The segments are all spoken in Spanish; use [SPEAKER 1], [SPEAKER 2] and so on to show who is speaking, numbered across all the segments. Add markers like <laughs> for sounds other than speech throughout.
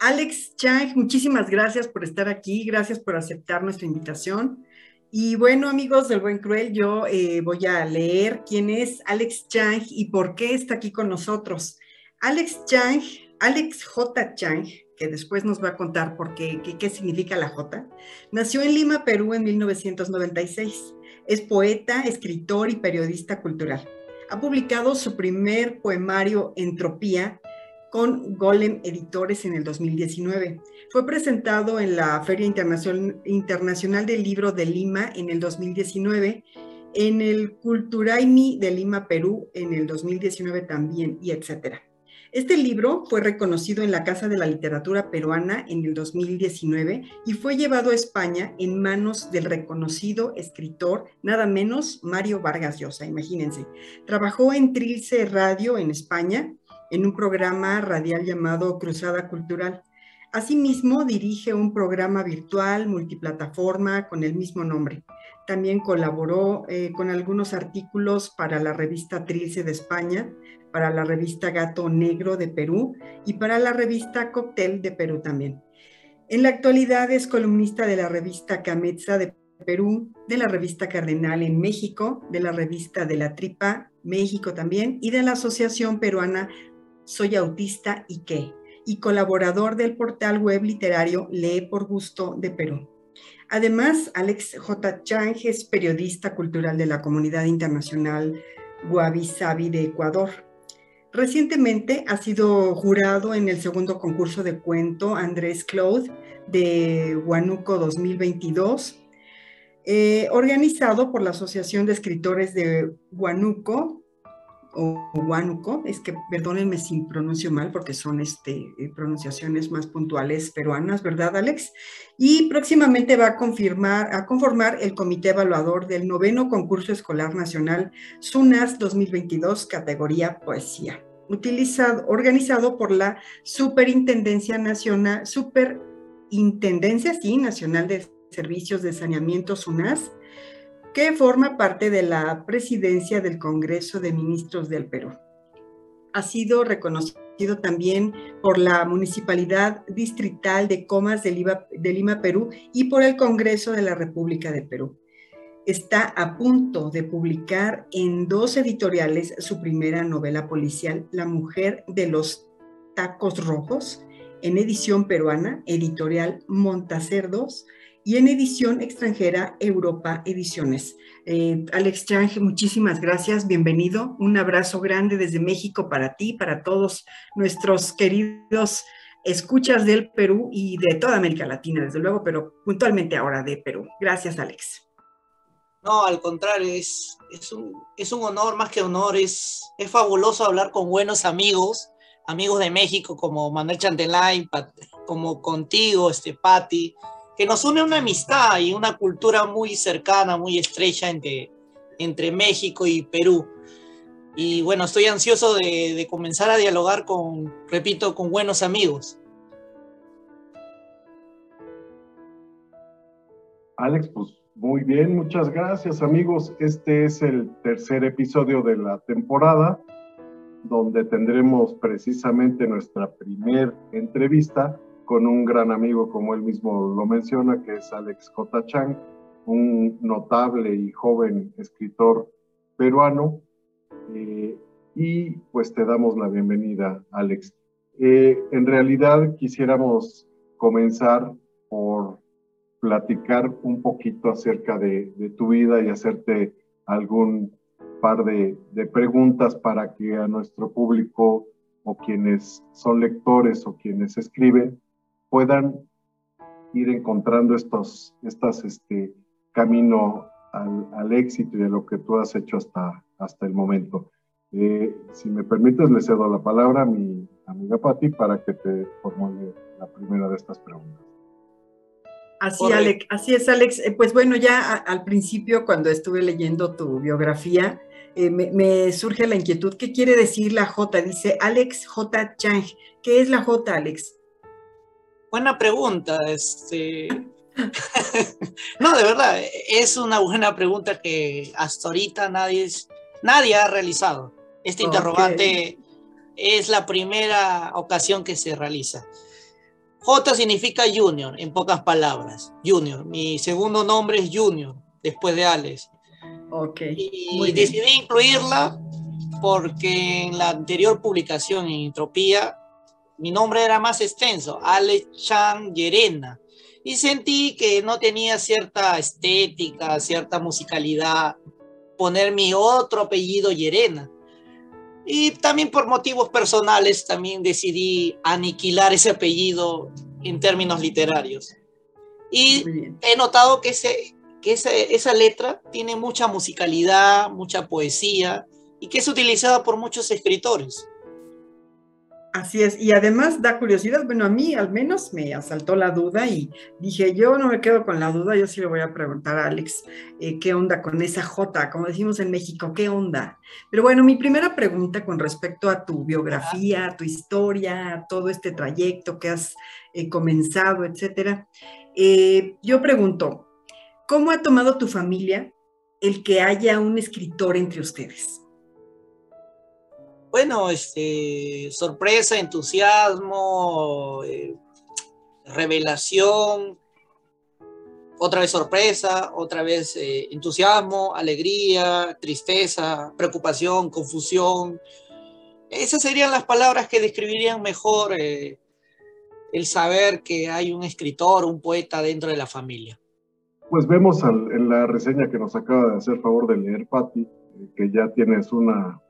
[SPEAKER 1] Alex Chang, muchísimas gracias por estar aquí, gracias por aceptar nuestra invitación. Y bueno, amigos del Buen Cruel, yo eh, voy a leer quién es Alex Chang y por qué está aquí con nosotros. Alex Chang, Alex J. Chang, que después nos va a contar por qué, qué, qué significa la J, nació en Lima, Perú en 1996. Es poeta, escritor y periodista cultural. Ha publicado su primer poemario Entropía con Golem Editores en el 2019. Fue presentado en la Feria Internacional del Libro de Lima en el 2019, en el Culturaimi de Lima, Perú en el 2019 también, y etcétera. Este libro fue reconocido en la Casa de la Literatura Peruana en el 2019 y fue llevado a España en manos del reconocido escritor, nada menos Mario Vargas Llosa, imagínense. Trabajó en Trilce Radio en España en un programa radial llamado Cruzada Cultural. Asimismo, dirige un programa virtual multiplataforma con el mismo nombre. También colaboró eh, con algunos artículos para la revista Trilce de España, para la revista Gato Negro de Perú y para la revista Cocktail de Perú también. En la actualidad es columnista de la revista Cametza de Perú, de la revista Cardenal en México, de la revista de la Tripa México también y de la Asociación Peruana soy autista y qué, y colaborador del portal web literario Lee por Gusto de Perú. Además, Alex J. Chang es periodista cultural de la comunidad internacional Sabi de Ecuador. Recientemente ha sido jurado en el segundo concurso de cuento Andrés Claude de Huánuco 2022, eh, organizado por la Asociación de Escritores de Huánuco o Huánuco, es que perdónenme si pronuncio mal porque son este, eh, pronunciaciones más puntuales peruanas, ¿verdad, Alex? Y próximamente va a, confirmar, a conformar el comité evaluador del noveno concurso escolar nacional SUNAS 2022, categoría poesía, utilizado, organizado por la Superintendencia Nacional, Superintendencia, sí, Nacional de Servicios de Saneamiento SUNAS, que forma parte de la presidencia del Congreso de Ministros del Perú. Ha sido reconocido también por la Municipalidad Distrital de Comas de Lima, Perú y por el Congreso de la República de Perú. Está a punto de publicar en dos editoriales su primera novela policial, La mujer de los tacos rojos, en edición peruana, editorial Montacerdos, y en edición extranjera Europa Ediciones. Eh, Alex Chang, muchísimas gracias, bienvenido. Un abrazo grande desde México para ti, para todos nuestros queridos escuchas del Perú y de toda América Latina, desde luego, pero puntualmente ahora de Perú. Gracias, Alex.
[SPEAKER 2] No, al contrario, es, un, honor, más que honor, es, fabuloso hablar con buenos amigos, amigos de México como Manuel Chantelain, como contigo, este, Patti, que nos une una amistad y una cultura muy cercana, muy estrecha entre, entre México y Perú. Y bueno, estoy ansioso de, comenzar a dialogar con, repito, con buenos amigos.
[SPEAKER 3] Alex, pues muy bien, muchas gracias amigos. Este es el tercer episodio de la temporada, donde tendremos precisamente nuestra primer entrevista con un gran amigo, como él mismo lo menciona, que es Alex J. Chang, un notable y joven escritor peruano. Eh, y pues te damos la bienvenida, Alex. Eh, en realidad quisiéramos comenzar por platicar un poquito acerca de, tu vida y hacerte algún par de, de, preguntas para que a nuestro público o quienes son lectores o quienes escriben puedan ir encontrando estos, estas, este, camino al, éxito y a lo que tú has hecho hasta, hasta el momento. Eh, si me permites, le cedo la palabra a mi amiga Patti para que te formule la primera de estas preguntas.
[SPEAKER 1] Así, Alex, así es, Alex. Eh, pues bueno, ya al principio, cuando estuve leyendo tu biografía, eh, me, me, surge la inquietud. ¿Qué quiere decir la J? Dice Alex J. Chang. ¿Qué es la J, Alex?
[SPEAKER 2] Buena pregunta. Este... <laughs> no, de verdad, es una buena pregunta que hasta ahorita nadie, nadie ha realizado. Este interrogante es la primera ocasión que se realiza. J significa Junior, en pocas palabras. Junior. Mi segundo nombre es Junior, después de Alex.
[SPEAKER 1] Ok.
[SPEAKER 2] Y decidí incluirla porque en la anterior publicación en Entropía mi nombre era más extenso, Alex Chan Yerena. Y sentí que no tenía cierta estética, cierta musicalidad poner mi otro apellido Yerena. Y también por motivos personales también decidí aniquilar ese apellido en términos literarios. Y he notado que, ese, que esa letra tiene mucha musicalidad, mucha poesía y que es utilizada por muchos escritores.
[SPEAKER 1] Así es, y además da curiosidad, bueno, a mí al menos me asaltó la duda y dije, yo no me quedo con la duda, yo sí le voy a preguntar a Alex eh, qué onda con esa J, como decimos en México, qué onda. Pero bueno, mi primera pregunta con respecto a tu biografía, a tu historia, todo este trayecto que has eh, comenzado, etcétera, eh, yo pregunto, ¿cómo ha tomado tu familia el que haya un escritor entre ustedes?
[SPEAKER 2] Bueno, este, sorpresa, entusiasmo, eh, revelación, otra vez sorpresa, otra vez eh, entusiasmo, alegría, tristeza, preocupación, confusión. Esas serían las palabras que describirían mejor eh, el saber que hay un escritor, un poeta dentro de la familia.
[SPEAKER 3] Pues vemos en la reseña que nos acaba de hacer favor de leer Patti, que ya tienes una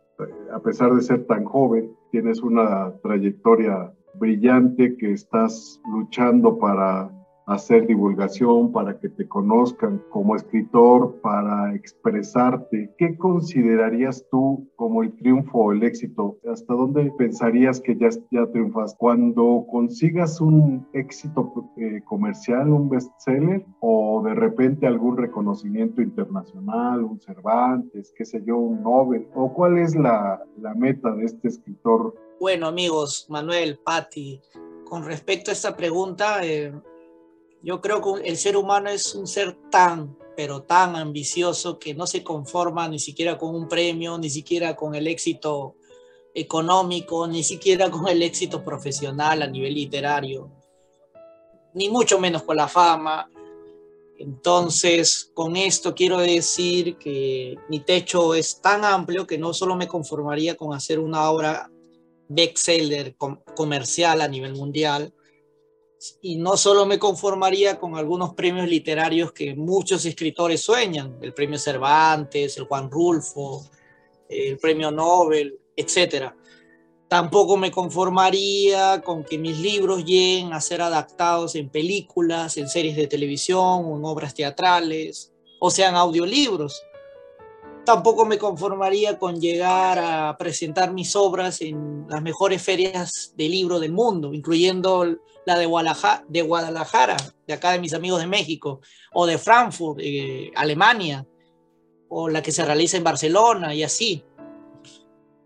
[SPEAKER 3] a pesar de ser tan joven, tienes una trayectoria brillante que estás luchando para hacer divulgación, para que te conozcan como escritor, para expresarte. ¿Qué considerarías tú como el triunfo o el éxito? ¿Hasta dónde pensarías que ya, ya triunfas? Cuando consigas un éxito eh, comercial, un bestseller, o de repente algún reconocimiento internacional, un Cervantes, qué sé yo, un Nobel, o cuál es la, la meta de este escritor?
[SPEAKER 2] Bueno, amigos, Manuel, Patti, con respecto a esta pregunta, eh, yo creo que el ser humano es un ser tan, pero tan ambicioso que no se conforma ni siquiera con un premio, ni siquiera con el éxito económico, ni siquiera con el éxito profesional a nivel literario, ni mucho menos con la fama. Entonces, con esto quiero decir que mi techo es tan amplio que no solo me conformaría con hacer una obra bestseller comercial a nivel mundial, y no solo me conformaría con algunos premios literarios que muchos escritores sueñan, el premio Cervantes, el Juan Rulfo, el premio Nobel, etc. Tampoco me conformaría con que mis libros lleguen a ser adaptados en películas, en series de televisión en obras teatrales, o sean audiolibros. Tampoco me conformaría con llegar a presentar mis obras en las mejores ferias de libro del mundo, incluyendo la de Guadalajara, de Guadalajara, acá de mis amigos de México, o de Frankfurt, eh, Alemania, o la que se realiza en Barcelona y así.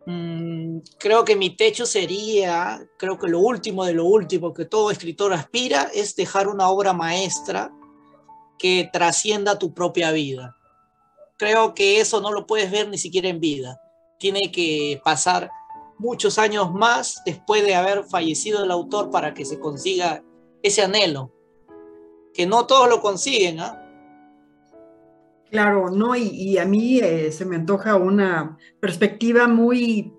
[SPEAKER 2] Mm, creo que mi techo sería, creo que lo último de lo último que todo escritor aspira es dejar una obra maestra que trascienda tu propia vida. Creo que eso no lo puedes ver ni siquiera en vida. Tiene que pasar muchos años más después de haber fallecido el autor para que se consiga ese anhelo, que no todos lo consiguen. ¿ah?
[SPEAKER 1] Claro, no, y, a mí eh, se me antoja una perspectiva muy,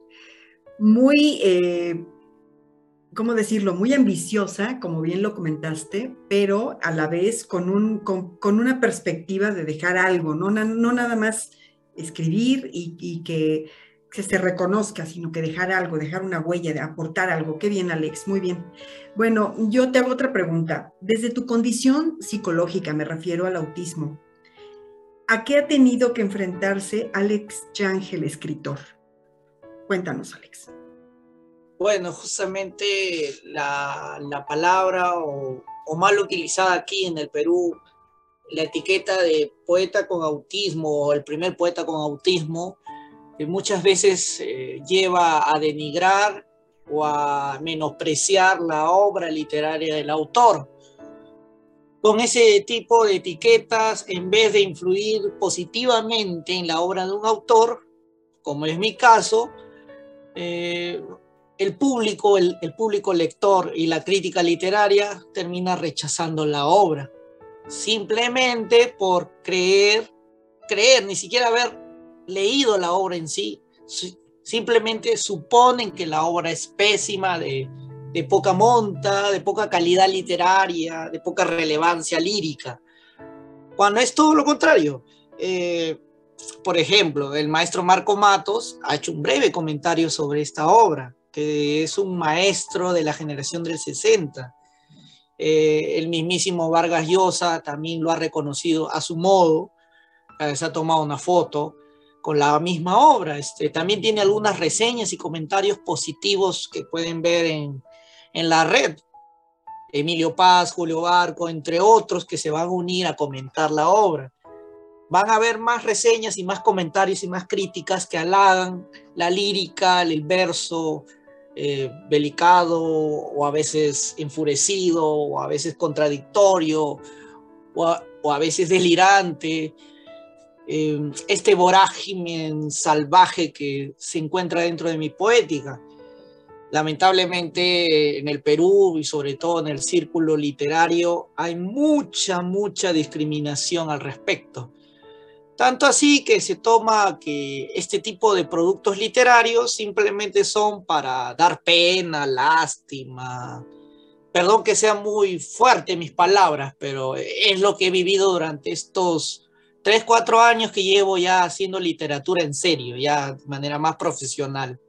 [SPEAKER 1] muy, eh, ¿cómo decirlo? Muy ambiciosa, como bien lo comentaste, pero a la vez con, un, con, una perspectiva de dejar algo, no nada más escribir y que que se reconozca, sino que dejar algo, dejar una huella, de aportar algo. Qué bien, Alex, muy bien. Bueno, yo te hago otra pregunta. Desde tu condición psicológica, me refiero al autismo, ¿a qué ha tenido que enfrentarse Alex Chang, el escritor? Cuéntanos, Alex.
[SPEAKER 2] Bueno, justamente la, palabra o mal utilizada aquí en el Perú, la etiqueta de poeta con autismo o el primer poeta con autismo, que muchas veces eh, lleva a denigrar o a menospreciar la obra literaria del autor. Con ese tipo de etiquetas, en vez de influir positivamente en la obra de un autor, como es mi caso, eh, el público, el, público lector y la crítica literaria termina rechazando la obra, simplemente por creer, creer, ni siquiera haber leído la obra en sí, simplemente suponen que la obra es pésima, de, poca monta, de poca calidad literaria, de poca relevancia lírica, cuando es todo lo contrario. Eh, por ejemplo, el maestro Marco Matos ha hecho un breve comentario sobre esta obra que es un maestro de la generación del 60. Eh, el mismísimo Vargas Llosa también lo ha reconocido a su modo, se ha tomado una foto con la misma obra. Este, también tiene algunas reseñas y comentarios positivos que pueden ver en, en la red. Emilio Paz, Julio Barco, entre otros que se van a unir a comentar la obra. Van a haber más reseñas y más comentarios y más críticas que halagan la lírica, el verso, eh, belicado o a veces enfurecido o a veces contradictorio o a, veces delirante. Eh, este vorágine salvaje que se encuentra dentro de mi poética. Lamentablemente en el Perú y sobre todo en el círculo literario hay mucha, mucha discriminación al respecto. Tanto así que se toma que este tipo de productos literarios simplemente son para dar pena, lástima. Perdón que sea muy fuerte mis palabras, pero es lo que he vivido durante estos tres, cuatro años que llevo ya haciendo literatura en serio, ya de manera más profesional.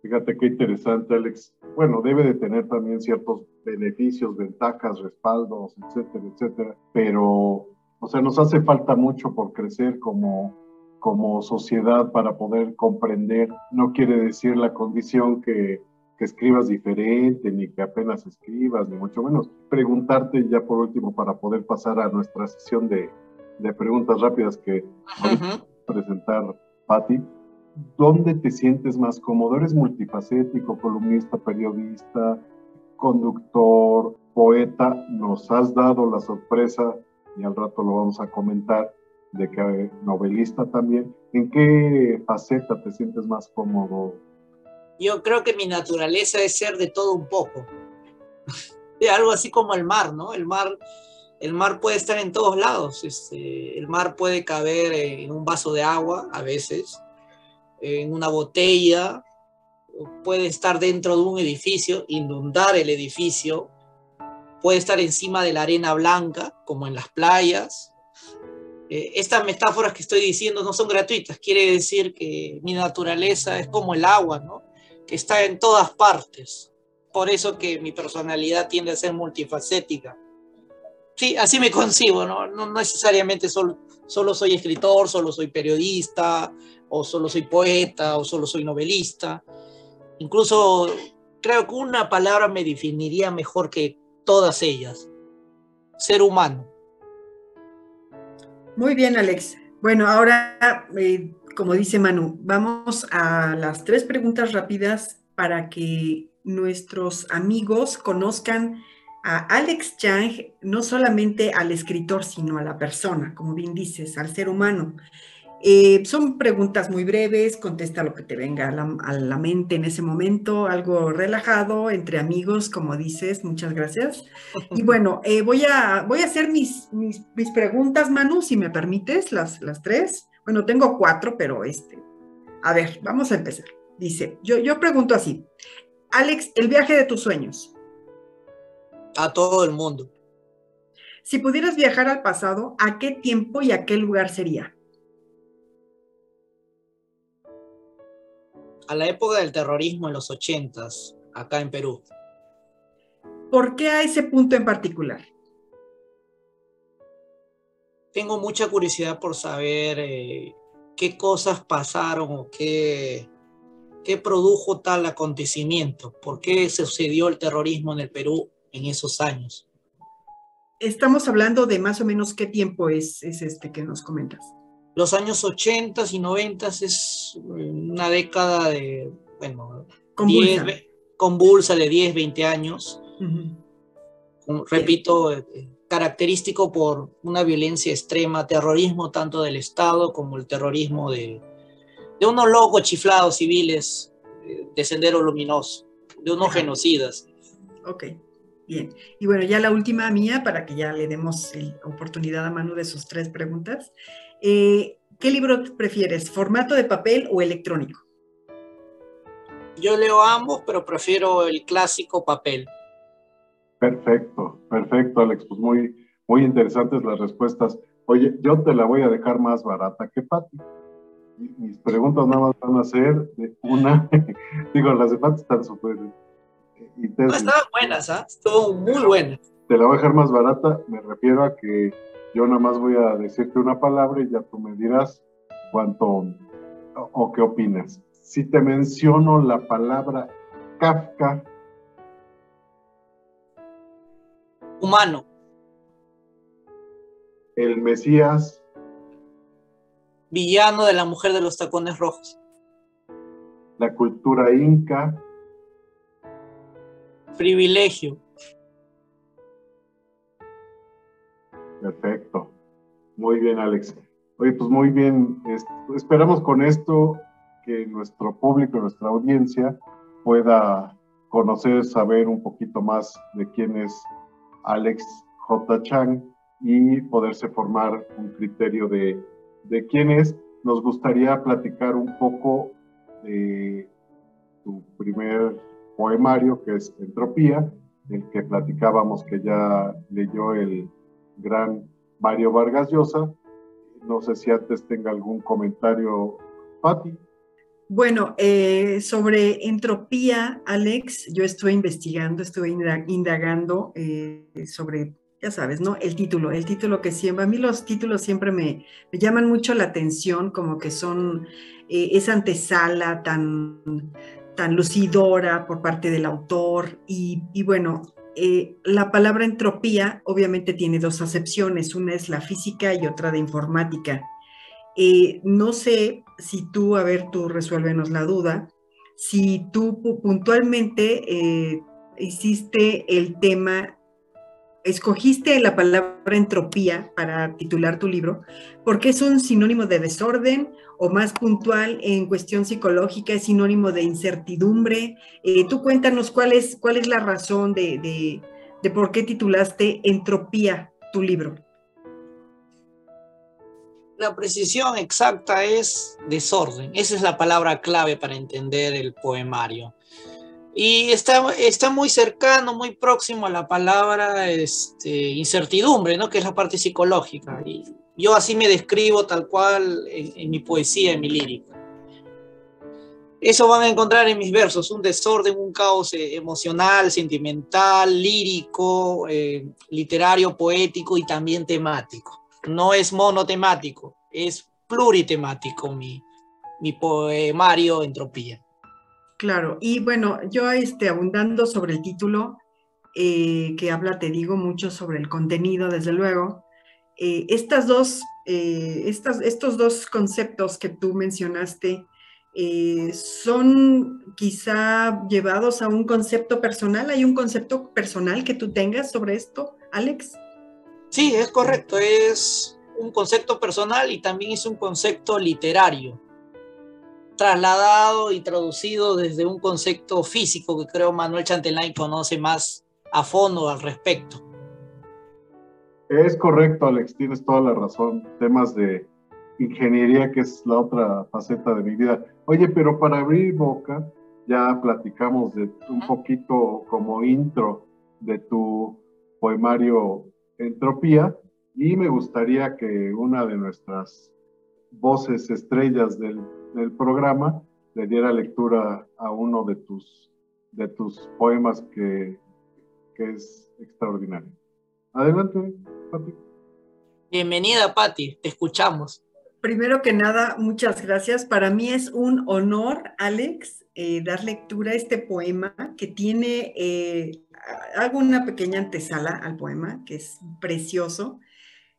[SPEAKER 3] Fíjate qué interesante, Alex. Bueno, debe de tener también ciertos beneficios, ventajas, respaldos, etcétera, etcétera, pero o sea, nos hace falta mucho por crecer como, como sociedad para poder comprender. No quiere decir la condición que, que escribas diferente, ni que apenas escribas, ni mucho menos. Preguntarte ya por último para poder pasar a nuestra sesión de, de preguntas rápidas que va a presentar Patti. ¿Dónde te sientes más cómodo? ¿Eres multifacético, columnista, periodista, conductor, poeta? Nos has dado la sorpresa y al rato lo vamos a comentar, de que novelista también. ¿En qué faceta te sientes más cómodo?
[SPEAKER 2] Yo creo que mi naturaleza es ser de todo un poco. <laughs> Algo así como el mar, ¿no? El mar, el mar puede estar en todos lados. Este, el mar puede caber en un vaso de agua a veces, en una botella, puede estar dentro de un edificio, inundar el edificio, puede estar encima de la arena blanca, como en las playas. Eh, estas metáforas que estoy diciendo no son gratuitas, quiere decir que mi naturaleza es como el agua, ¿no? que está en todas partes. Por eso que mi personalidad tiende a ser multifacética. Sí, así me <laughs> concibo, ¿no? No necesariamente solo, solo soy escritor, solo soy periodista, o solo soy poeta, o solo soy novelista. Incluso creo que una palabra me definiría mejor que todas ellas. Ser humano.
[SPEAKER 1] Muy bien, Alex. Bueno, ahora, eh, como dice Manu, vamos a las tres preguntas rápidas para que nuestros amigos conozcan a Alex Chang, no solamente al escritor, sino a la persona, como bien dices, al ser humano. Eh, son preguntas muy breves, contesta lo que te venga a la, mente en ese momento, algo relajado, entre amigos, como dices, muchas gracias. Y <laughs> bueno, eh, voy, a, voy a hacer mis, mis, preguntas, Manu, si me permites, las, las tres. Bueno, tengo cuatro, pero este, a ver, vamos a empezar. Dice, yo, yo pregunto así, Alex, el viaje de tus sueños.
[SPEAKER 2] A todo el mundo.
[SPEAKER 1] Si pudieras viajar al pasado, ¿a qué tiempo y a qué lugar sería?
[SPEAKER 2] a la época del terrorismo en los ochentas, acá en Perú.
[SPEAKER 1] ¿Por qué a ese punto en particular?
[SPEAKER 2] Tengo mucha curiosidad por saber eh, qué cosas pasaron o qué, qué produjo tal acontecimiento, por qué sucedió el terrorismo en el Perú en esos años.
[SPEAKER 1] Estamos hablando de más o menos qué tiempo es, es este que nos comentas
[SPEAKER 2] los años 80 y 90 es una década de, bueno, convulsa, de 10, 20 años. Repito, eh, característico por una violencia extrema, terrorismo tanto del Estado como el terrorismo de, de unos locos chiflados civiles de Sendero Luminoso, de unos genocidas.
[SPEAKER 1] Ok, bien. Y bueno, ya la última mía, para que ya le demos la oportunidad a Manu de sus tres preguntas. Eh, ¿Qué libro prefieres, formato de papel o electrónico?
[SPEAKER 2] Yo leo ambos, pero prefiero el clásico papel.
[SPEAKER 3] Perfecto, perfecto, Alex. Pues muy, muy interesantes las respuestas. Oye, yo te la voy a dejar más barata que Pati. Mis preguntas nada más van a ser de una. <laughs> Digo, las de Pati están súper.
[SPEAKER 2] No, estaban buenas, ¿ah? Estuvo muy buenas.
[SPEAKER 3] Te la voy a dejar más barata, me refiero a que yo nada más voy a decirte una palabra y ya tú me dirás cuánto o qué opinas. Si te menciono la palabra Kafka.
[SPEAKER 2] Humano
[SPEAKER 3] el Mesías.
[SPEAKER 2] Villano de la mujer de los tacones rojos.
[SPEAKER 3] La cultura inca.
[SPEAKER 2] Privilegio.
[SPEAKER 3] Perfecto. Muy bien, Alex. Oye, pues muy bien. Esperamos con esto que nuestro público, nuestra audiencia pueda conocer, saber un poquito más de quién es Alex J. Chang y poderse formar un criterio de, de quién es. Nos gustaría platicar un poco de tu primer poemario, que es Entropía, el que platicábamos que ya leyó el gran Mario Vargas Llosa. No sé si antes tenga algún comentario, Patti.
[SPEAKER 1] Bueno, eh, sobre entropía, Alex, yo estuve investigando, estuve indagando eh, sobre ya sabes, ¿no? El título, el título que siempre, a mí los títulos siempre me, llaman mucho la atención, como que son eh, esa antesala tan, tan lucidora por parte del autor. Y, bueno, eh, la palabra entropía obviamente tiene dos acepciones, una es la física y otra de informática. Eh, no sé si tú, a ver, tú resuélvenos la duda, si tú puntualmente hiciste el tema escogiste la palabra entropía para titular tu libro porque es un sinónimo de desorden o más puntual en cuestión psicológica es sinónimo de incertidumbre. Eh, tú cuéntanos cuál es, cuál es la razón de, de por qué titulaste Entropía tu libro.
[SPEAKER 2] La precisión exacta es desorden. Esa es la palabra clave para entender el poemario. Y está, está muy cercano, muy próximo a la palabra este, incertidumbre, ¿no? que es la parte psicológica. Y yo así me describo tal cual en, mi poesía, en mi lírica. Eso van a encontrar en mis versos, un desorden, un caos eh, emocional, sentimental, lírico, eh, literario, poético y también temático. No es monotemático, es pluritemático mi, mi poemario Entropía.
[SPEAKER 1] Claro, y bueno, yo este, abundando sobre el título, eh, que habla, te digo, mucho sobre el contenido, desde luego, eh, estas dos, eh, estas, estos dos conceptos que tú mencionaste son quizá llevados a un concepto personal. ¿Hay un concepto personal que tú tengas sobre esto, Alex?
[SPEAKER 2] Sí, es correcto, es un concepto personal y también es un concepto literario trasladado y traducido desde un concepto físico que creo Manuel Chantelain conoce más a fondo al respecto.
[SPEAKER 3] Es correcto, Alex, tienes toda la razón. Temas de ingeniería, que es la otra faceta de mi vida. Oye, pero para abrir boca, ya platicamos de un poquito como intro de tu poemario Entropía, y me gustaría que una de nuestras voces estrellas del del programa le diera lectura a uno de tus, de tus poemas que, que es extraordinario. Adelante, Pati.
[SPEAKER 2] Bienvenida, Pati, te escuchamos.
[SPEAKER 1] Primero que nada, muchas gracias. Para mí es un honor, Alex, eh, dar lectura a este poema que tiene, eh, hago una pequeña antesala al poema, que es precioso,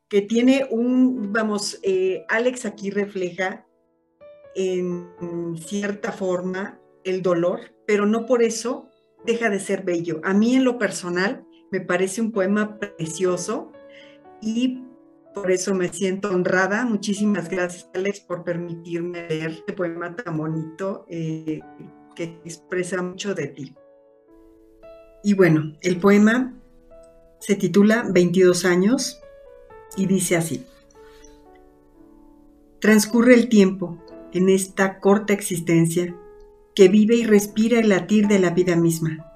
[SPEAKER 1] que tiene un, vamos, eh, Alex aquí refleja en cierta forma el dolor, pero no por eso deja de ser bello. A mí en lo personal me parece un poema precioso y por eso me siento honrada. Muchísimas gracias Alex por permitirme leer este poema tan bonito. Eh, que expresa mucho de ti. Y bueno, el poema se titula 22 años y dice así. Transcurre el tiempo en esta corta existencia que vive y respira el latir de la vida misma,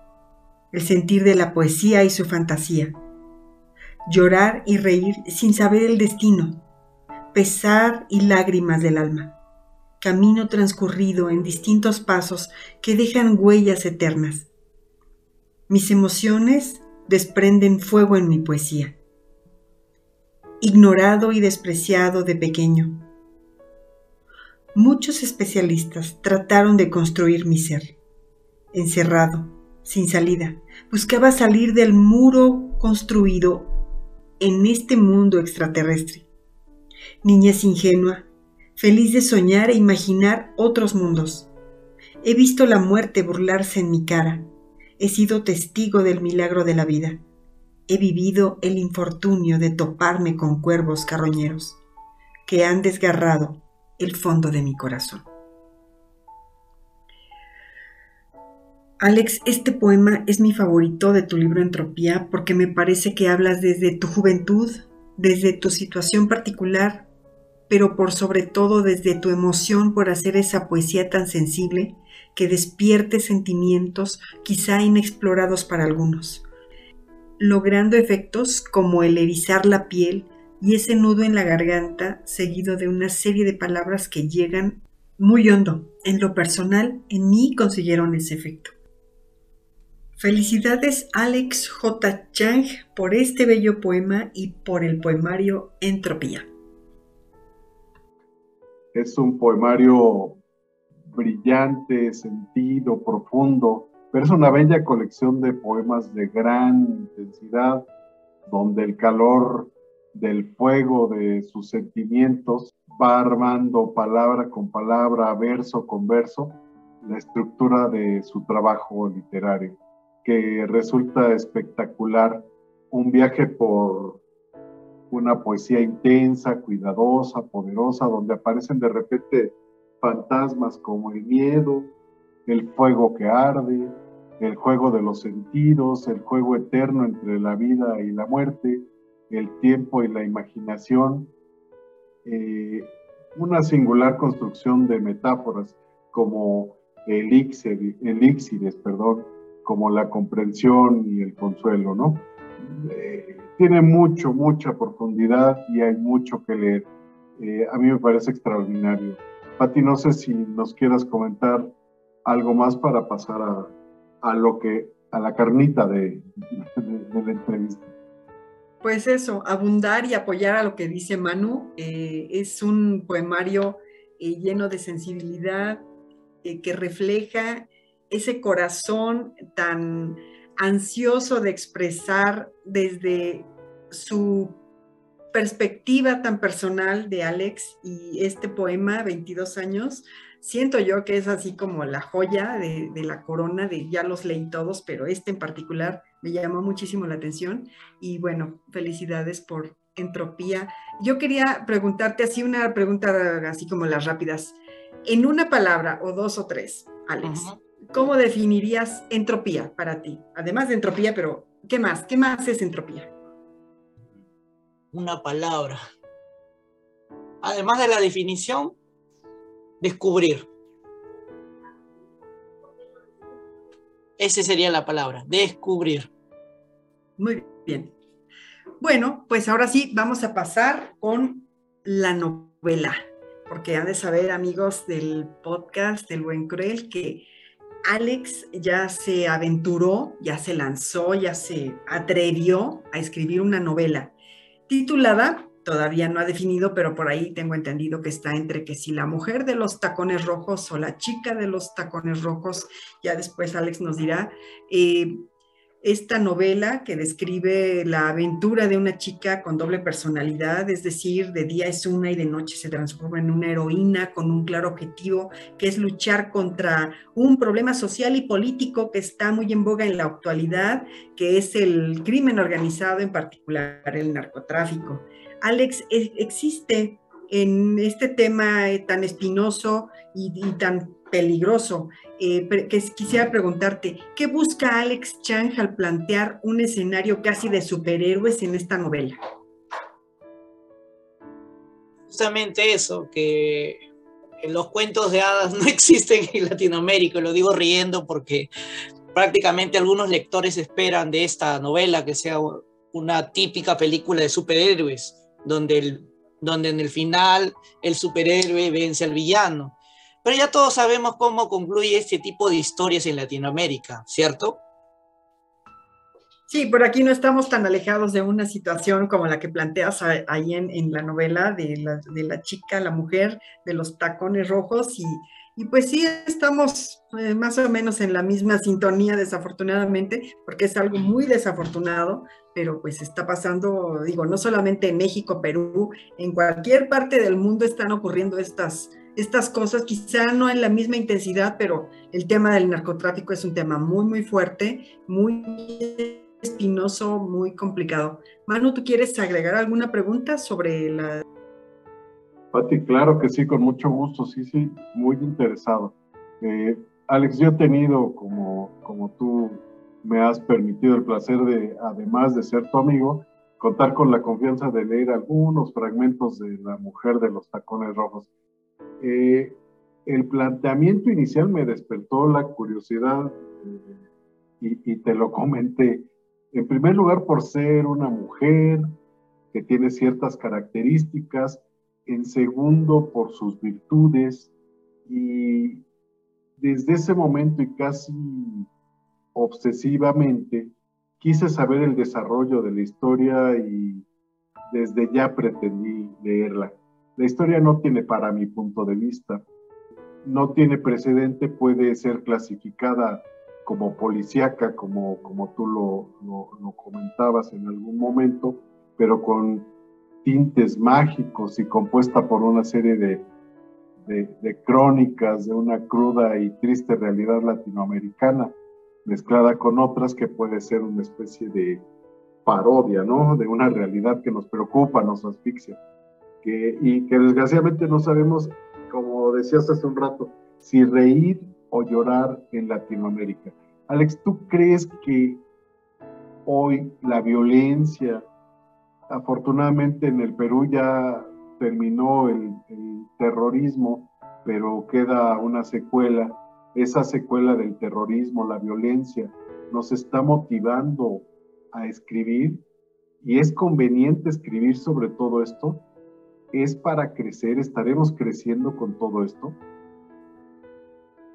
[SPEAKER 1] el sentir de la poesía y su fantasía, llorar y reír sin saber el destino, pesar y lágrimas del alma, camino transcurrido en distintos pasos que dejan huellas eternas. Mis emociones desprenden fuego en mi poesía. Ignorado y despreciado de pequeño. Muchos especialistas trataron de construir mi ser. Encerrado, sin salida, buscaba salir del muro construido en este mundo extraterrestre niñez ingenua, feliz de soñar e imaginar otros mundos. He visto la muerte burlarse en mi cara, he sido testigo del milagro de la vida, he vivido el infortunio de toparme con cuervos carroñeros, que han desgarrado el fondo de mi corazón. Alex, este poema es mi favorito de tu libro Entropía porque me parece que hablas desde tu juventud, desde tu situación particular, pero por sobre todo desde tu emoción por hacer esa poesía tan sensible que despierte sentimientos quizá inexplorados para algunos, logrando efectos como el erizar la piel y ese nudo en la garganta seguido de una serie de palabras que llegan muy hondo. En lo personal, en mí consiguieron ese efecto. Felicidades Alex J. Chang por este bello poema y por el poemario Entropía.
[SPEAKER 3] Es un poemario brillante, sentido, profundo, pero es una bella colección de poemas de gran intensidad, donde el calor del fuego de sus sentimientos va armando palabra con palabra, verso con verso, la estructura de su trabajo literario que resulta espectacular, un viaje por una poesía intensa, cuidadosa, poderosa, donde aparecen de repente fantasmas como el miedo, el fuego que arde, el juego de los sentidos, el juego eterno entre la vida y la muerte, el tiempo y la imaginación, eh, una singular construcción de metáforas como elixires, perdón, como la comprensión y el consuelo, ¿no? Eh, tiene mucho, mucha profundidad y hay mucho que leer. Eh, a mí me parece extraordinario. Pati, no sé si nos quieras comentar algo más para pasar a, lo que, a la carnita de, la entrevista.
[SPEAKER 1] Pues eso, abundar y apoyar a lo que dice Manu. Eh, es un poemario lleno de sensibilidad que refleja ese corazón tan ansioso de expresar desde su perspectiva tan personal de Alex y este poema, 22 años, siento yo que es así como la joya de, la corona, de ya los leí todos, pero este en particular me llamó muchísimo la atención y bueno, felicidades por entropía. Yo quería preguntarte así una pregunta así como las rápidas. En una palabra o dos o tres, Alex, ¿Cómo definirías entropía para ti? Además de entropía, pero ¿qué más? ¿Qué más es entropía?
[SPEAKER 2] Una palabra. Además de la definición, descubrir. Esa sería la palabra, descubrir.
[SPEAKER 1] Muy bien. Bueno, pues ahora sí, vamos a pasar con la novela, porque han de saber, amigos del podcast del Buen Cruel, que Alex ya se aventuró, ya se lanzó, ya se atrevió a escribir una novela titulada, todavía no ha definido, pero por ahí tengo entendido que está entre que si la mujer de los tacones rojos o la chica de los tacones rojos, ya después Alex nos dirá, eh, esta novela que describe la aventura de una chica con doble personalidad, es decir, de día es una y de noche se transforma en una heroína con un claro objetivo, que es luchar contra un problema social y político que está muy en boga en la actualidad, que es el crimen organizado, en particular el narcotráfico. Alex, ¿e-, ¿existe en este tema eh, tan espinoso y, tan peligroso. Eh, quisiera preguntarte, ¿qué busca Alex Chang al plantear un escenario casi de superhéroes en esta novela?
[SPEAKER 2] Justamente eso, que los cuentos de hadas <laughs> no existen en Latinoamérica, lo digo riendo porque prácticamente algunos lectores esperan de esta novela que sea una típica película de superhéroes, donde, el, donde en el final el superhéroe vence al villano. Pero ya todos sabemos cómo concluye este tipo de historias en Latinoamérica, ¿cierto?
[SPEAKER 1] Sí, por aquí no estamos tan alejados de una situación como la que planteas ahí en, la novela de la, chica, la mujer, de los tacones rojos y, y pues sí, estamos eh, más o menos en la misma sintonía, desafortunadamente, porque es algo muy desafortunado, pero pues está pasando, digo, no solamente en México, Perú, en cualquier parte del mundo están ocurriendo estas, estas cosas, quizá no en la misma intensidad, pero el tema del narcotráfico es un tema muy, muy fuerte, muy espinoso, muy complicado. Manu, ¿tú quieres agregar alguna pregunta sobre la
[SPEAKER 3] Pati, claro que sí, con mucho gusto, sí, sí, muy interesado. Eh, Alex, yo he tenido, como, como tú me has permitido el placer de, además de ser tu amigo, contar con la confianza de leer algunos fragmentos de La mujer de los tacones rojos. Eh, el planteamiento inicial me despertó la curiosidad eh, y, y te lo comenté. En primer lugar, por ser una mujer que tiene ciertas características, en segundo por sus virtudes y desde ese momento y casi obsesivamente quise saber el desarrollo de la historia y desde ya pretendí leerla. La historia no tiene para mi punto de vista, no tiene precedente, puede ser clasificada como policíaca, como, como tú lo, lo comentabas en algún momento, pero con tintes mágicos y compuesta por una serie de, de, crónicas de una cruda y triste realidad latinoamericana, mezclada con otras que puede ser una especie de parodia, ¿no? De una realidad que nos preocupa, nos asfixia, y que desgraciadamente no sabemos, como decías hace un rato, si reír o llorar en Latinoamérica. Alex, ¿tú crees que hoy la violencia, afortunadamente en el Perú ya terminó el, terrorismo, pero queda una secuela. Esa secuela del terrorismo, la violencia, nos está motivando a escribir y es conveniente escribir sobre todo esto. ¿Es para crecer? ¿Estaremos creciendo con todo esto?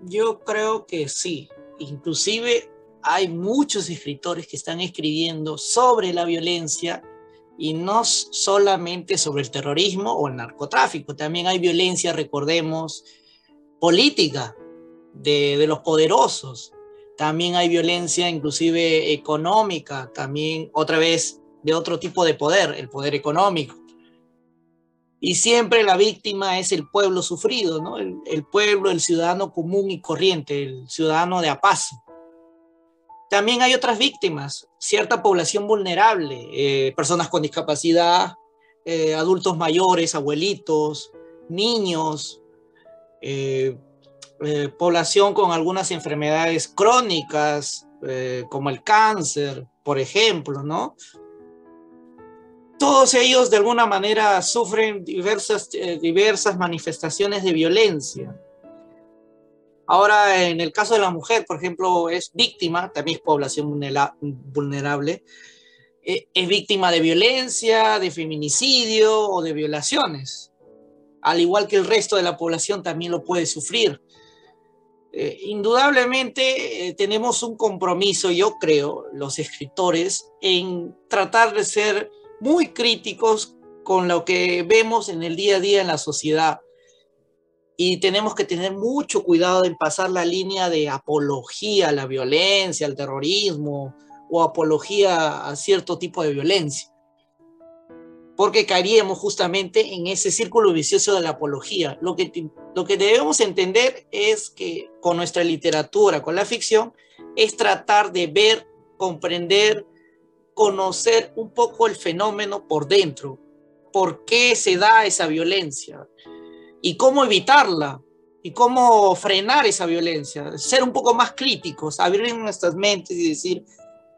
[SPEAKER 2] Yo creo que sí. Inclusive hay muchos escritores que están escribiendo sobre la violencia y no solamente sobre el terrorismo o el narcotráfico, también hay violencia, recordemos, política de, los poderosos, también hay violencia inclusive económica, también otra vez de otro tipo de poder, el poder económico. Y siempre la víctima es el pueblo sufrido, ¿no? El, pueblo, el ciudadano común y corriente, el ciudadano de a. También hay otras víctimas, cierta población vulnerable, eh, personas con discapacidad, eh, adultos mayores, abuelitos, niños, eh, población con algunas enfermedades crónicas, como el cáncer, por ejemplo, ¿no? Todos ellos de alguna manera sufren diversas, diversas manifestaciones de violencia Ahora, en el caso de la mujer, por ejemplo, es víctima, también es población vulnerable, eh, es víctima de violencia, de feminicidio o de violaciones. Al igual que el resto de la población también lo puede sufrir. Eh, indudablemente eh, tenemos un compromiso, yo creo, los escritores, en tratar de ser muy críticos con lo que vemos en el día a día en la sociedad y tenemos que tener mucho cuidado en pasar la línea de apología a la violencia, al terrorismo o apología a cierto tipo de violencia. Porque caeríamos justamente en ese círculo vicioso de la apología. Lo que, lo que debemos entender es que con nuestra literatura, con la ficción, es tratar de ver, comprender, conocer un poco el fenómeno por dentro, por qué se da esa violencia y cómo evitarla y cómo frenar esa violencia, ser un poco más críticos, abrir nuestras mentes y decir,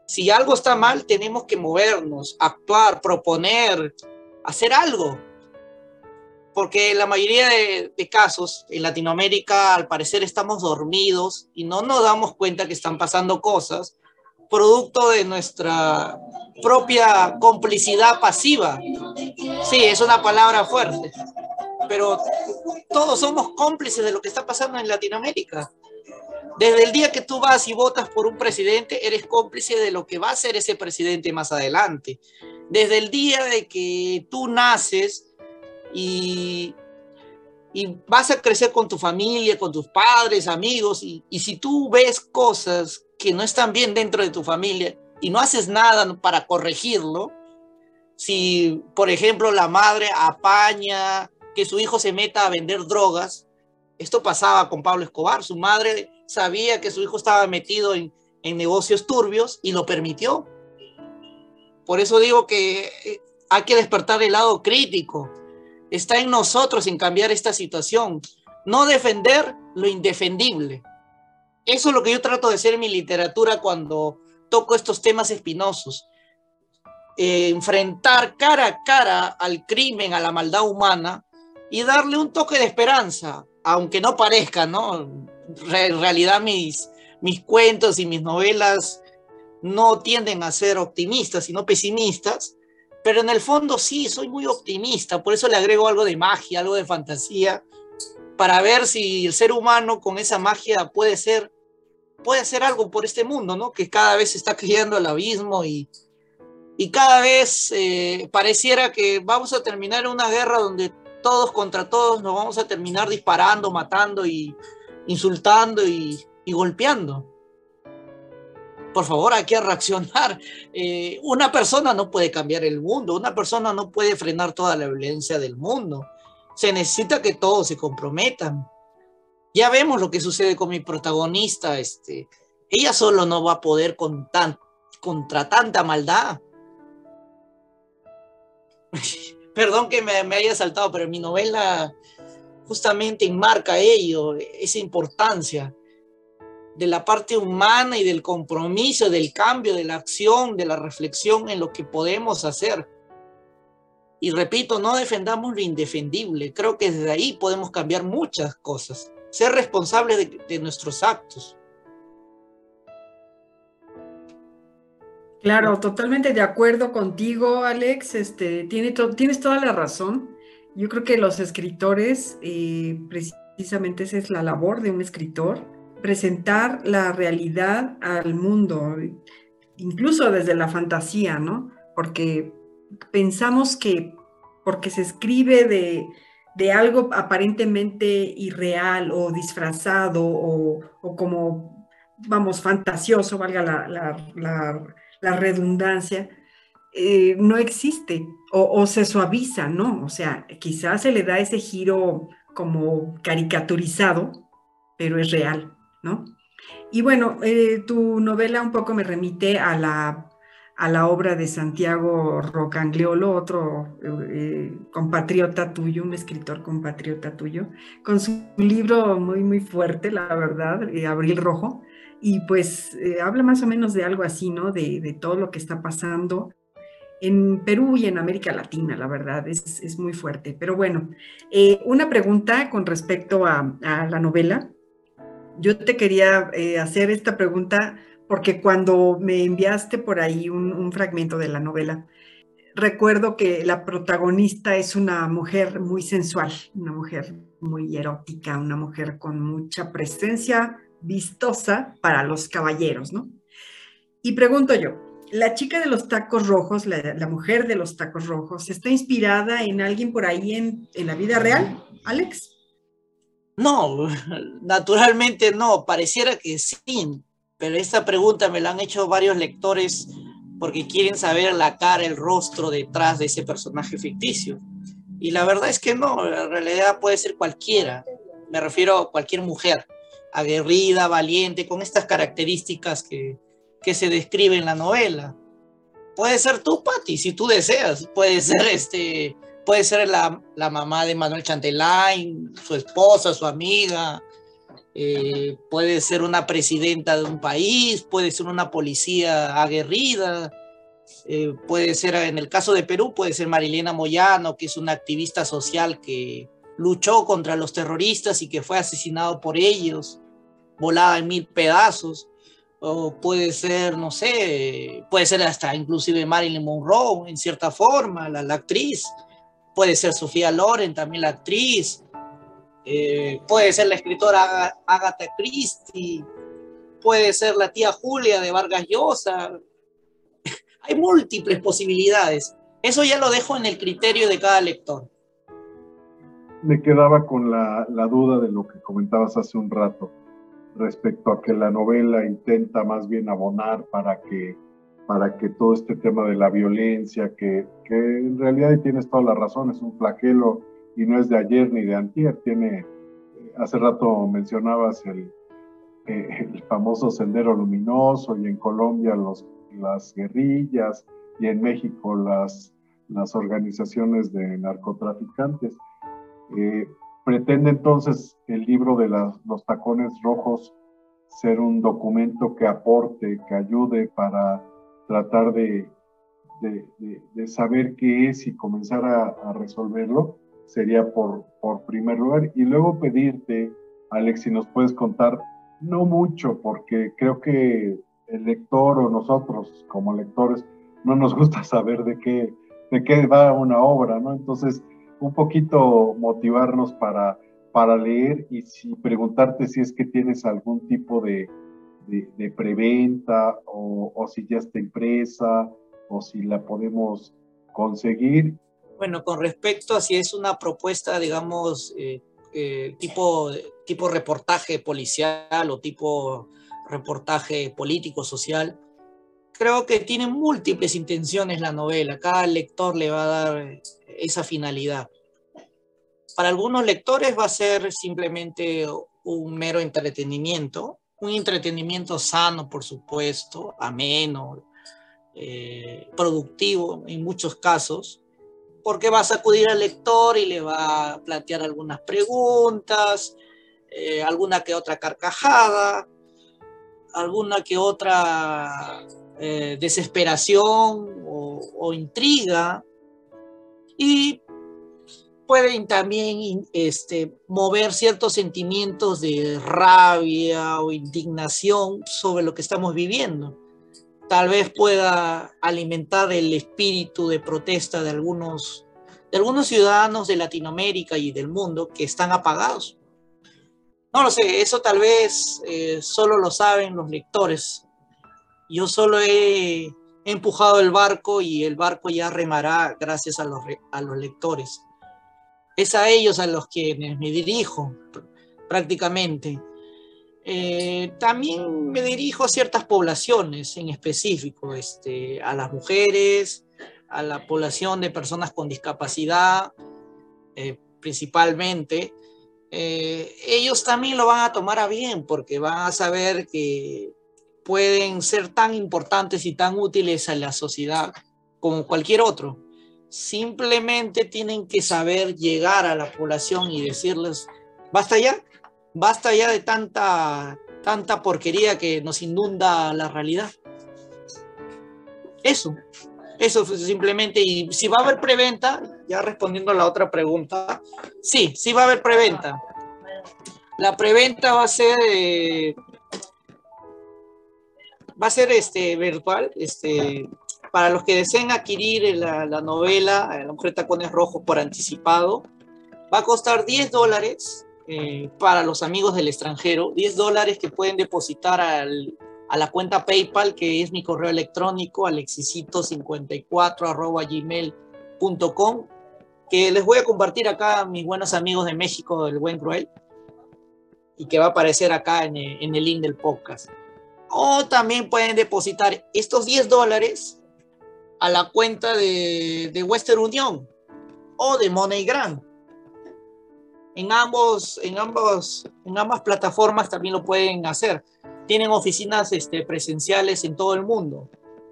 [SPEAKER 2] si algo está mal, tenemos que movernos, actuar, proponer, hacer algo. Porque la mayoría de, de, casos en Latinoamérica al parecer estamos dormidos y no nos damos cuenta que están pasando cosas producto de nuestra propia complicidad pasiva. Sí, es una palabra fuerte, pero todos somos cómplices de lo que está pasando en Latinoamérica. Desde el día que tú vas y votas por un presidente, eres cómplice de lo que va a ser ese presidente más adelante. Desde el día de que tú naces y, y vas a crecer con tu familia, con tus padres, amigos, y, y si tú ves cosas que no están bien dentro de tu familia y no haces nada para corregirlo, si, por ejemplo, la madre apaña que su hijo se meta a vender drogas, esto pasaba con Pablo Escobar, su madre sabía que su hijo estaba metido en, en negocios turbios y lo permitió. Por eso digo que eh, hay que despertar el lado crítico. Está en nosotros en cambiar esta situación. No defender lo indefendible. Eso es lo que yo trato de hacer en mi literatura cuando toco estos temas espinosos. Eh, enfrentar cara a cara al crimen, a la maldad humana y darle un toque de esperanza, aunque no parezca, ¿no? en realidad mis, mis cuentos y mis novelas no tienden a ser optimistas, sino pesimistas, pero en el fondo sí, soy muy optimista, por eso le agrego algo de magia, algo de fantasía, para ver si el ser humano con esa magia puede ser, puede hacer algo por este mundo, ¿no? Que cada vez se está cayendo al abismo y, y cada vez eh, pareciera que vamos a terminar una guerra donde todos contra todos nos vamos a terminar disparando, matando y insultando y, y golpeando. Por favor, hay que reaccionar. <laughs> Eh, una persona no puede cambiar el mundo, una persona no puede frenar toda la violencia del mundo se necesita que todos se comprometan. Ya vemos lo que sucede con mi protagonista, este, ella solo no va a poder con tan, contra tanta maldad. <laughs> Perdón que me, me, haya saltado, pero mi novela justamente enmarca ello, esa importancia de la parte humana y del compromiso, del cambio, de la acción, de la reflexión en lo que podemos hacer y repito, no defendamos lo indefendible. Creo que desde ahí podemos cambiar muchas cosas. Ser responsables de, nuestros actos.
[SPEAKER 1] Claro, totalmente de acuerdo contigo, Alex. Este, tiene to tienes toda la razón. Yo creo que los escritores, eh, precisamente esa es la labor de un escritor, presentar la realidad al mundo, incluso desde la fantasía, ¿no? Porque pensamos que porque se escribe de, algo aparentemente irreal o disfrazado o, como, vamos, fantasioso, valga la, redundancia, eh, no existe o, o, se suaviza, ¿no? O sea, quizás se le da ese giro como caricaturizado, pero es real, ¿no? Y bueno, eh, tu novela un poco me remite a la a la obra de Santiago Rocangliolo, otro eh, compatriota tuyo, un escritor compatriota tuyo, con su libro muy, muy fuerte, la verdad, eh, Abril Rojo, y pues habla más o menos de algo así, ¿no? De, de, todo lo que está pasando en Perú y en América Latina, la verdad, es, es muy fuerte. Pero bueno, una pregunta con respecto a, la novela. Yo te quería hacer esta pregunta porque cuando me enviaste por ahí un, fragmento de la novela, recuerdo que la protagonista es una mujer muy sensual, una mujer muy erótica, una mujer con mucha presencia vistosa para los caballeros, ¿no? Y pregunto yo, ¿la chica de los tacos rojos, la, la mujer de los tacos rojos, está inspirada en alguien por ahí en, en la vida real, Alex?
[SPEAKER 2] No, <laughs> naturalmente no, pareciera que sí, pero esta pregunta me la han hecho varios lectores porque quieren saber la cara, el rostro detrás de ese personaje ficticio. Y la verdad es que no, en realidad puede ser cualquiera. Me refiero a cualquier mujer, aguerrida, valiente, con estas características que, que se describen en la novela. Puede ser tú, Patti, si tú deseas. Puede ser este, puede ser la, la mamá de Manuel Chantelain, su esposa, su amiga, eh, puede ser una presidenta de un país, puede ser una policía aguerrida, eh, puede ser, en el caso de Perú, puede ser Marilena Moyano, que es una activista social que luchó contra los terroristas y que fue asesinado por ellos, volada en mil pedazos. O puede ser, no sé, puede ser hasta inclusive Marilyn Monroe, en cierta forma, la, la actriz. Puede ser Sofía Loren, también la actriz. Eh, puede ser la escritora Agatha Christie. Puede ser la tía Julia de Vargas Llosa. <laughs> Hay múltiples posibilidades. Eso ya lo dejo en el criterio de cada lector.
[SPEAKER 3] Me quedaba con la, la duda de lo que comentabas hace un rato respecto a que la novela intenta más bien abonar para que, para que todo este tema de la violencia, que, que en realidad tienes toda la razón, es un flagelo y no es de ayer ni de antier, tiene, hace rato mencionabas el, eh, el famoso Sendero Luminoso y en Colombia los, las guerrillas y en México las, las organizaciones de narcotraficantes. Eh, Pretende entonces el libro de los tacones rojos ser un documento que aporte, que ayude para tratar de, saber qué es y comenzar a, resolverlo, sería por, por primer lugar. Y luego pedirte, Alex, si nos puedes contar, no mucho, porque creo que el lector o nosotros como lectores no nos gusta <laughs> saber de qué, de qué va una obra, ¿no? Entonces, un poquito motivarnos para, para leer y si preguntarte si es que tienes algún tipo de, de, preventa o, o, si ya está impresa o si la podemos conseguir.
[SPEAKER 2] Bueno, con respecto a si es una propuesta, digamos, eh, eh, tipo, tipo reportaje policial o tipo reportaje político, social, creo que tiene múltiples intenciones la novela. Cada lector le va a dar esa finalidad. Para algunos lectores va a ser simplemente un mero entretenimiento, un entretenimiento sano, por supuesto, ameno, eh, productivo en muchos casos, porque va a sacudir al lector y le va a plantear algunas preguntas, eh, alguna que otra carcajada, alguna que otra eh, desesperación o, o intriga, y pueden también este, mover ciertos sentimientos de rabia o indignación sobre lo que estamos viviendo. Tal vez pueda alimentar el espíritu de protesta de algunos, de algunos ciudadanos de Latinoamérica y del mundo que están apagados. No lo sé, eso tal vez eh, solo lo saben los lectores. Yo solo he empujado el barco y el barco ya remará gracias a los, a los lectores. Es a ellos a los que me dirijo prácticamente. Eh, también me dirijo a ciertas poblaciones en específico, este, a las mujeres, a la población de personas con discapacidad, eh, principalmente. Eh, ellos también lo van a tomar a bien porque van a saber que pueden ser tan importantes y tan útiles a la sociedad como cualquier otro. Simplemente tienen que saber llegar a la población y decirles, basta ya, basta ya de tanta, tanta porquería que nos inunda la realidad. Eso, eso simplemente, y si va a haber preventa, ya respondiendo a la otra pregunta, sí, sí va a haber preventa. La preventa va a ser eh, va a ser este, virtual. Este, para los que deseen adquirir la, la novela, La mujer tacones rojos por anticipado, va a costar 10 dólares eh, para los amigos del extranjero, 10 dólares que pueden depositar a la cuenta PayPal, que es mi correo electrónico, alexisito54 gmail.com, que les voy a compartir acá a mis buenos amigos de México del Buen Cruel y que va a aparecer acá en en el link del podcast. O también pueden depositar estos 10 dólares a la cuenta de, de Western Union o de MoneyGram. En, ambos, en, ambos, en ambas plataformas también lo pueden hacer. Tienen oficinas este, presenciales en todo el mundo.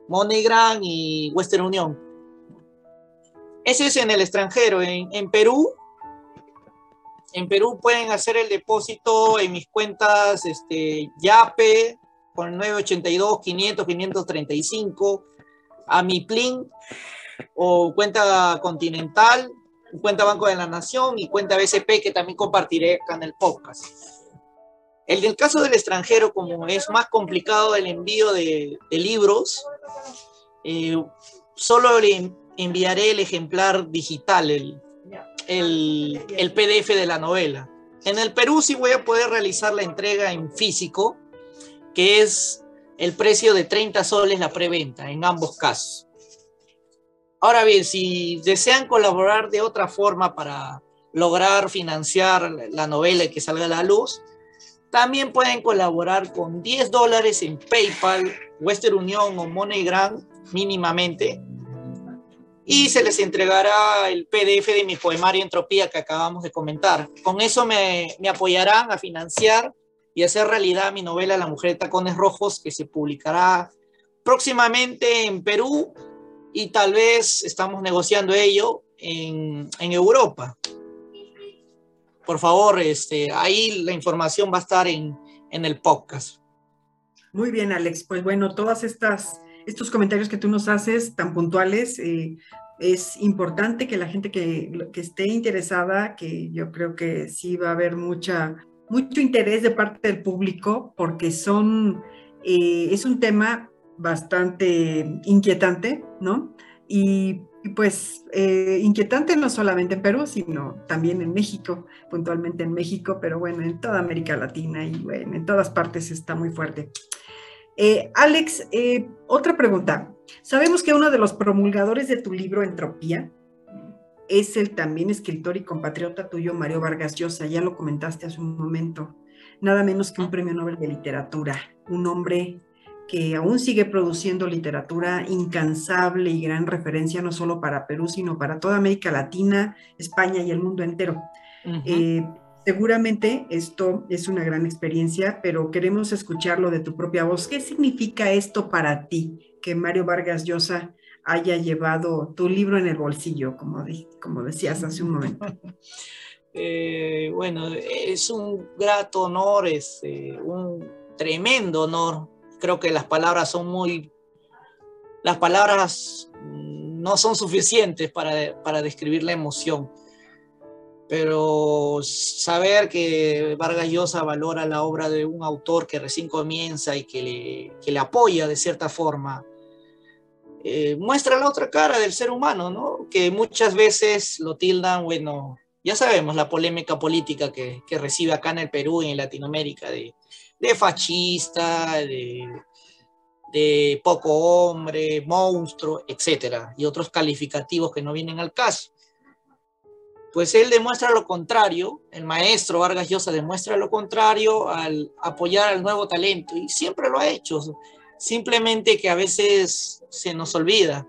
[SPEAKER 2] MoneyGram y Western Union. Ese es en el extranjero. En, en Perú, en Perú pueden hacer el depósito en mis cuentas este, YAPE con el 982 500 535 a mi PLIN o cuenta Continental, cuenta Banco de la Nación y cuenta BCP que también compartiré acá en el podcast. El del caso del extranjero, como es más complicado el envío de, libros, eh, solo le enviaré el ejemplar digital, el, el, el, PDF de la novela. En el Perú sí voy a poder realizar la entrega en físico, que es el precio de 30 soles la preventa en ambos casos. Ahora bien, si desean colaborar de otra forma para lograr financiar la novela y que salga a la luz, también pueden colaborar con 10 dólares en PayPal, Western Union o MoneyGram mínimamente y se les entregará el PDF de mi poemario Entropía que acabamos de comentar. Con eso me, me apoyarán a financiar y hacer realidad mi novela La mujer de tacones rojos que se publicará próximamente en Perú y tal vez estamos negociando ello en, en Europa por favor, este, ahí la información va a estar en, en el podcast.
[SPEAKER 1] Muy bien, Alex. Pues bueno, todas estas estos comentarios que tú nos haces tan puntuales, eh, es importante que la gente que, que, esté interesada, que yo creo que sí va a haber mucha, mucho interés de parte del público, porque son, eh, es un tema bastante inquietante, ¿no? Y pues eh, inquietante no solamente en Perú, sino también en México, puntualmente en México, pero bueno, en toda América Latina y bueno, en todas partes está muy fuerte. Eh, Alex, otra pregunta. Sabemos que uno de los promulgadores de tu libro Entropía es el también escritor y compatriota tuyo, Mario Vargas Llosa, ya lo comentaste hace un momento, nada menos que un premio Nobel de Literatura, un hombre que aún sigue produciendo literatura incansable y gran referencia no solo para Perú, sino para toda América Latina, España y el mundo entero. eh, seguramente esto es una gran experiencia, pero queremos escucharlo de tu propia voz. ¿Qué significa esto para ti, que Mario Vargas Llosa haya llevado tu libro en el bolsillo, como, como decías hace un momento? <laughs>
[SPEAKER 2] Eh, bueno, es un grato honor, es eh, un tremendo honor creo que las palabras son muy, las palabras no son suficientes para, para describir la emoción, pero saber que Vargas Llosa valora la obra de un autor que recién comienza y que le, que le apoya de cierta forma, eh, muestra la otra cara del ser humano, ¿no? Que muchas veces lo tildan, bueno, ya sabemos la polémica política que, que recibe acá en el Perú y en Latinoamérica de, fascista, de, de, poco hombre, monstruo, etcétera, y otros calificativos que no vienen al caso. Pues él demuestra lo contrario, el maestro Vargas Llosa demuestra lo contrario al apoyar al nuevo talento, y siempre lo ha hecho, simplemente que a veces se nos olvida.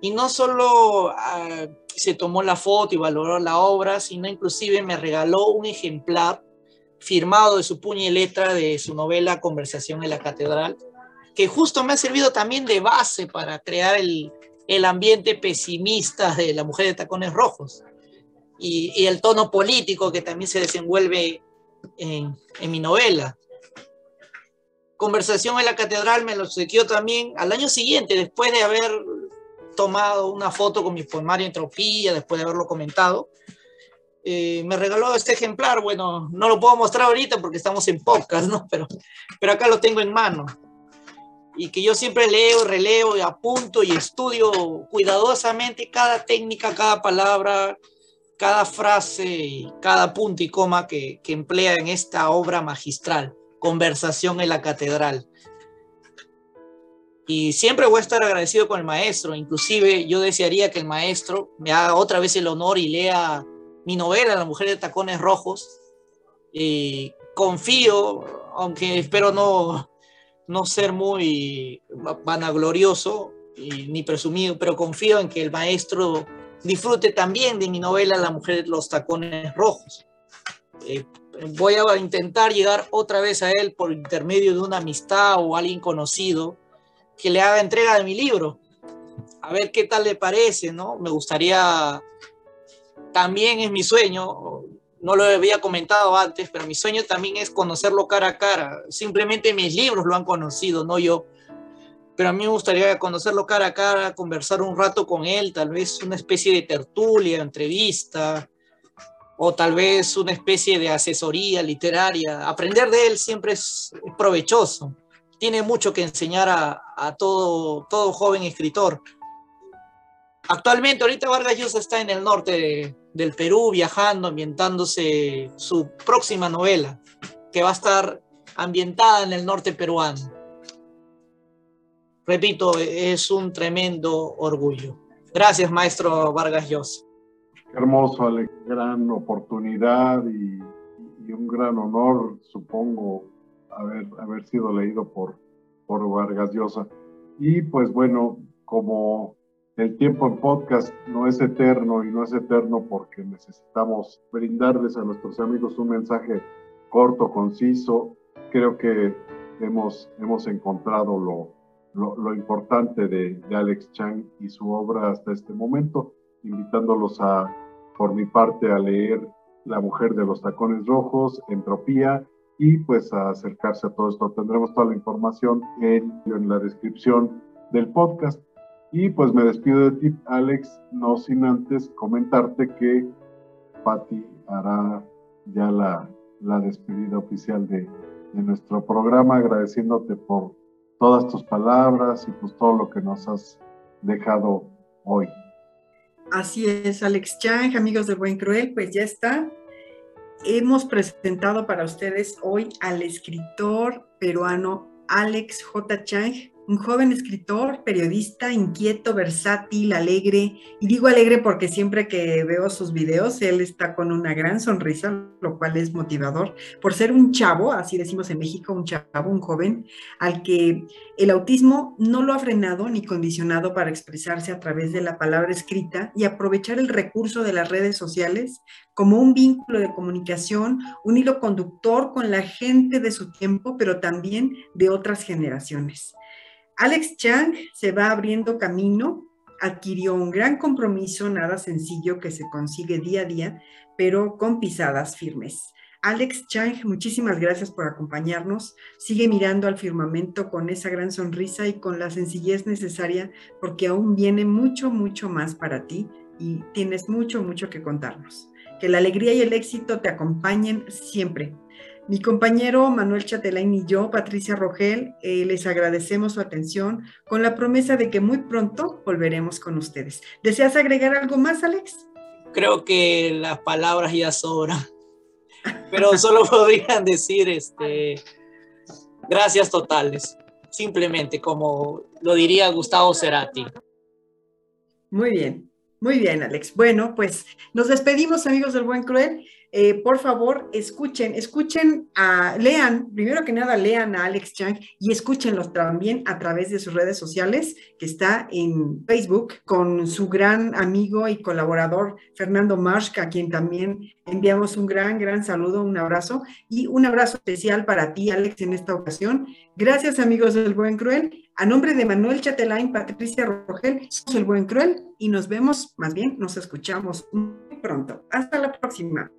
[SPEAKER 2] Y no solo uh, se tomó la foto y valoró la obra, sino inclusive me regaló un ejemplar firmado de su puño y letra de su novela Conversación en la Catedral, que justo me ha servido también de base para crear el, el ambiente pesimista de la mujer de tacones rojos y, el tono político que también se desenvuelve en, en, mi novela. Conversación en la Catedral me lo obsequió también al año siguiente, después de haber tomado una foto con mi poemario Entropía, después de haberlo comentado eh, me regaló este ejemplar. Bueno, no lo puedo mostrar ahorita porque estamos en podcast, ¿no? Pero, pero acá lo tengo en mano. Y que yo siempre leo, releo, y apunto y estudio cuidadosamente cada técnica, cada palabra, cada frase cada punto y coma que, que emplea en esta obra magistral, Conversación en la Catedral. Y siempre voy a estar agradecido con el maestro. Inclusive yo desearía que el maestro me haga otra vez el honor y lea mi novela, La mujer de tacones rojos. Y confío, aunque espero no, no ser muy vanaglorioso ni presumido, pero confío en que el maestro disfrute también de mi novela La mujer de los tacones rojos. Eh, voy a intentar llegar otra vez a él por intermedio de una amistad o alguien conocido que le haga entrega de mi libro a ver qué tal le parece, ¿no? Me gustaría, también es mi sueño, no lo había comentado antes, pero mi sueño también es conocerlo cara a cara. Simplemente mis libros lo han conocido, no yo. Pero a mí me gustaría conocerlo cara a cara, conversar un rato con él, tal vez una especie de tertulia, entrevista, o tal vez una especie de asesoría literaria. Aprender de él siempre es, provechoso. Tiene mucho que enseñar a, todo, todo joven escritor. Actualmente, ahorita Vargas Llosa está en el norte del Perú, viajando, ambientándose su próxima novela, que va a estar ambientada en el norte peruano. Repito, es un tremendo orgullo. Gracias, maestro Vargas Llosa.
[SPEAKER 3] Hermoso, Ale, gran oportunidad y, un gran honor, supongo, haber, haber sido leído por, por Vargas Llosa. Y pues bueno, como el tiempo en podcast no es eterno y no es eterno porque necesitamos brindarles a nuestros amigos un mensaje corto, conciso. Creo que hemos, hemos encontrado lo, lo, importante de, de, Alex Chang y su obra hasta este momento, invitándolos a, por mi parte, a leer La mujer de los tacones rojos, Entropía, y pues a acercarse a todo esto. Tendremos toda la información en, la descripción del podcast. Y pues me despido de ti, Alex, no sin antes comentarte que Patti hará ya la, la despedida oficial de, nuestro programa, agradeciéndote por todas tus palabras y pues todo lo que nos has dejado hoy.
[SPEAKER 1] Así es, Alex Chang, amigos de Buen Cruel, pues ya está. Hemos presentado para ustedes hoy al escritor peruano Alex J. Chang, un joven escritor, periodista, inquieto, versátil, alegre. Y digo alegre porque siempre que veo sus videos, él está con una gran sonrisa, lo cual es motivador, por ser un chavo, así decimos en México, un chavo, un joven, al que el autismo no lo ha frenado ni condicionado para expresarse a través de la palabra escrita y aprovechar el recurso de las redes sociales como un vínculo de comunicación, un hilo conductor con la gente de su tiempo, pero también de otras generaciones. Alex Chang se va abriendo camino, adquirió un gran compromiso, nada sencillo que se consigue día a día, pero con pisadas firmes. Alex Chang, muchísimas gracias por acompañarnos. Sigue mirando al firmamento con esa gran sonrisa y con la sencillez necesaria porque aún viene mucho, mucho más para ti y tienes mucho, mucho que contarnos. Que la alegría y el éxito te acompañen siempre. Mi compañero Manuel Chatelain y yo, Patricia Rogel, eh, les agradecemos su atención con la promesa de que muy pronto volveremos con ustedes. ¿Deseas agregar algo más, Alex?
[SPEAKER 2] Creo que las palabras ya sobran, <laughs> pero solo <laughs> podrían decir este, gracias totales, simplemente como lo diría Gustavo Cerati.
[SPEAKER 1] Muy bien, muy bien, Alex. Bueno, pues nos despedimos, amigos del Buen Cruel. Eh, por favor, escuchen, escuchen, lean, primero que nada, lean a Alex Chang y escúchenlos también a través de sus redes sociales, que está en Facebook con su gran amigo y colaborador Fernando Marsch, a quien también enviamos un gran, gran saludo, un abrazo y un abrazo especial para ti, Alex, en esta ocasión. Gracias, amigos del Buen Cruel. A nombre de Manuel Chatelain, Patricia Rogel, somos el Buen Cruel y nos vemos, más bien, nos escuchamos muy pronto. Hasta la próxima.